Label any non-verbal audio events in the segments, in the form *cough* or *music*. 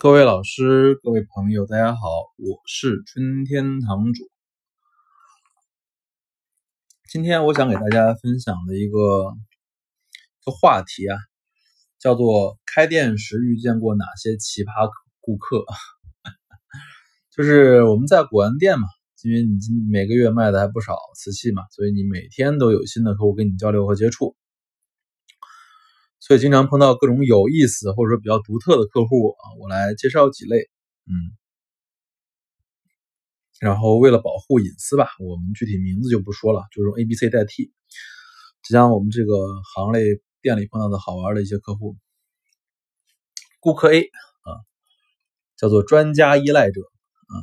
各位老师、各位朋友，大家好，我是春天堂主。今天我想给大家分享的一个一个话题啊，叫做“开店时遇见过哪些奇葩顾客”。*laughs* 就是我们在古玩店嘛，因为你每个月卖的还不少瓷器嘛，所以你每天都有新的客户跟你交流和接触。所以经常碰到各种有意思或者说比较独特的客户啊，我来介绍几类，嗯，然后为了保护隐私吧，我们具体名字就不说了，就用 A、B、C 代替，就像我们这个行类店里碰到的好玩的一些客户。顾客 A 啊，叫做专家依赖者啊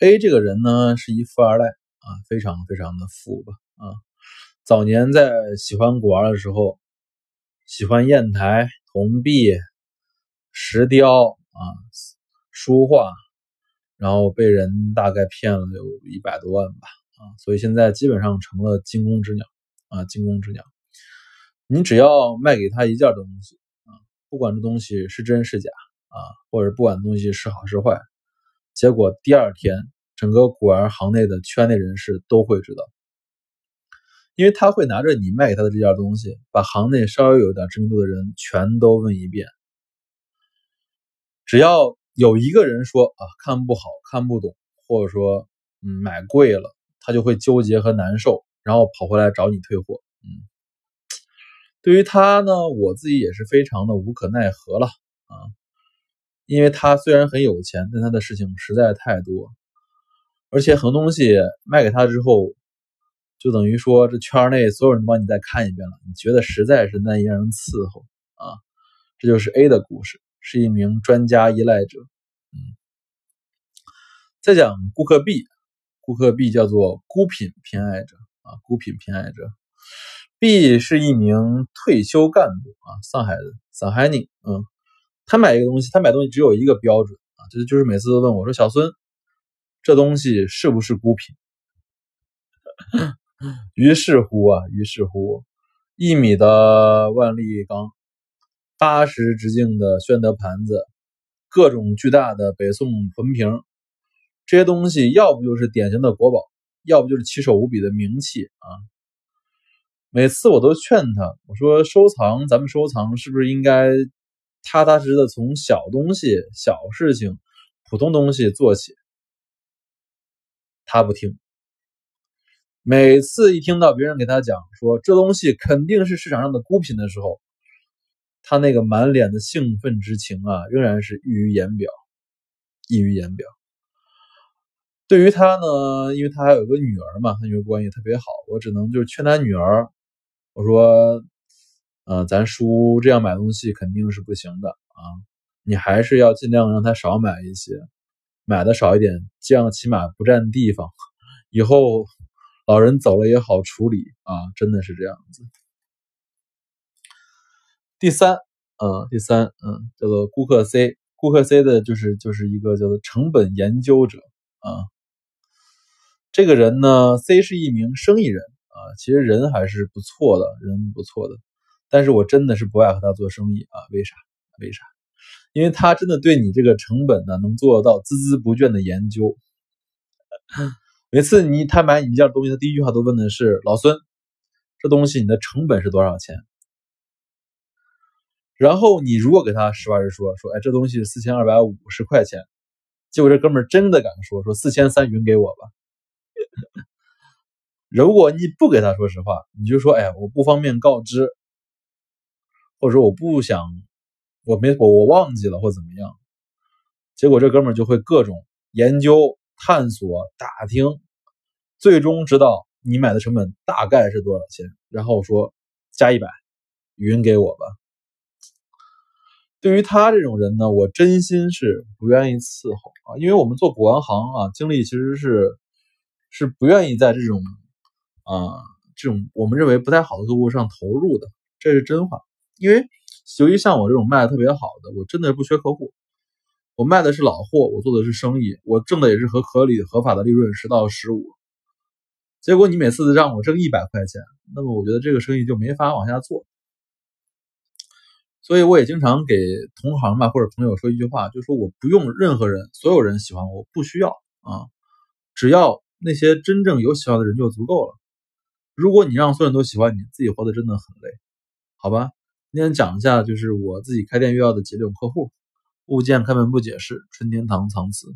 ，A 这个人呢是一富二代啊，非常非常的富吧啊，早年在喜欢古玩的时候。喜欢砚台、铜币、石雕啊，书画，然后被人大概骗了有一百多万吧啊，所以现在基本上成了惊弓之鸟啊，惊弓之鸟。你只要卖给他一件东西啊，不管这东西是真是假啊，或者不管东西是好是坏，结果第二天整个古玩行内的圈内人士都会知道。因为他会拿着你卖给他的这件东西，把行内稍微有点知名度的人全都问一遍。只要有一个人说啊看不好看不懂，或者说嗯买贵了，他就会纠结和难受，然后跑回来找你退货。嗯，对于他呢，我自己也是非常的无可奈何了啊，因为他虽然很有钱，但他的事情实在太多，而且很多东西卖给他之后。就等于说，这圈内所有人帮你再看一遍了，你觉得实在是难以让人伺候啊！这就是 A 的故事，是一名专家依赖者。嗯，再讲顾客 B，顾客 B 叫做孤品偏爱者啊，孤品偏爱者。B 是一名退休干部啊，上海人，上海人。嗯，他买一个东西，他买东西只有一个标准啊，就是就是每次都问我说：“小孙，这东西是不是孤品？” *laughs* *laughs* 于是乎啊，于是乎，一米的万历缸，八十直径的宣德盘子，各种巨大的北宋魂瓶，这些东西要不就是典型的国宝，要不就是奇丑无比的名器啊。每次我都劝他，我说收藏，咱们收藏是不是应该踏踏实实的从小东西、小事情、普通东西做起？他不听。每次一听到别人给他讲说这东西肯定是市场上的孤品的时候，他那个满脸的兴奋之情啊，仍然是溢于言表，溢于言表。对于他呢，因为他还有个女儿嘛，他女儿关系特别好，我只能就是劝他女儿，我说，呃，咱叔这样买东西肯定是不行的啊，你还是要尽量让他少买一些，买的少一点，这样起码不占地方，以后。老人走了也好处理啊，真的是这样子。第三，嗯，第三，嗯，叫做顾客 C，顾客 C 的就是就是一个叫做成本研究者啊。这个人呢，C 是一名生意人啊，其实人还是不错的，人不错的。但是我真的是不爱和他做生意啊，为啥？为啥？因为他真的对你这个成本呢，能做到孜孜不倦的研究。*laughs* 每次你他买你一件东西，他第一句话都问的是老孙，这东西你的成本是多少钱？然后你如果给他实话实说，说哎这东西四千二百五十块钱，结果这哥们真的敢说说四千三匀给我吧。如果你不给他说实话，你就说哎我不方便告知，或者说我不想，我没我我忘记了或怎么样，结果这哥们就会各种研究。探索打听，最终知道你买的成本大概是多少钱，然后说加一百，匀给我吧。对于他这种人呢，我真心是不愿意伺候啊，因为我们做古玩行啊，精力其实是是不愿意在这种啊这种我们认为不太好的客户上投入的，这是真话。因为由于像我这种卖的特别好的，我真的不缺客户。我卖的是老货，我做的是生意，我挣的也是合合理合法的利润十到十五。结果你每次让我挣一百块钱，那么我觉得这个生意就没法往下做。所以我也经常给同行吧或者朋友说一句话，就说我不用任何人，所有人喜欢我不需要啊，只要那些真正有喜欢的人就足够了。如果你让所有人都喜欢你，自己活得真的很累，好吧？今天讲一下，就是我自己开店遇到的几种客户。物件开门不解释，春天堂藏词。